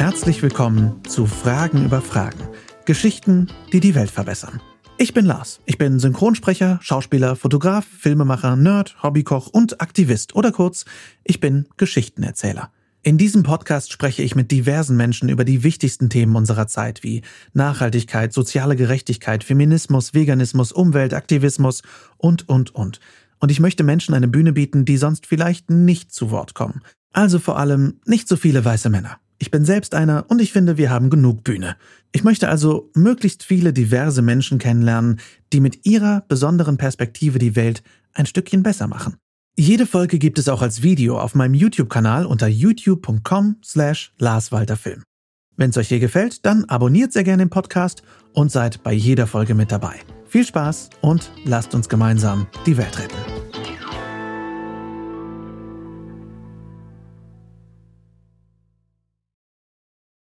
Herzlich willkommen zu Fragen über Fragen. Geschichten, die die Welt verbessern. Ich bin Lars. Ich bin Synchronsprecher, Schauspieler, Fotograf, Filmemacher, Nerd, Hobbykoch und Aktivist oder kurz, ich bin Geschichtenerzähler. In diesem Podcast spreche ich mit diversen Menschen über die wichtigsten Themen unserer Zeit wie Nachhaltigkeit, soziale Gerechtigkeit, Feminismus, Veganismus, Umweltaktivismus und, und, und. Und ich möchte Menschen eine Bühne bieten, die sonst vielleicht nicht zu Wort kommen. Also vor allem nicht so viele weiße Männer. Ich bin selbst einer und ich finde, wir haben genug Bühne. Ich möchte also möglichst viele diverse Menschen kennenlernen, die mit ihrer besonderen Perspektive die Welt ein Stückchen besser machen. Jede Folge gibt es auch als Video auf meinem YouTube-Kanal unter youtube.com slash larswalterfilm. Wenn es euch hier gefällt, dann abonniert sehr gerne den Podcast und seid bei jeder Folge mit dabei. Viel Spaß und lasst uns gemeinsam die Welt retten.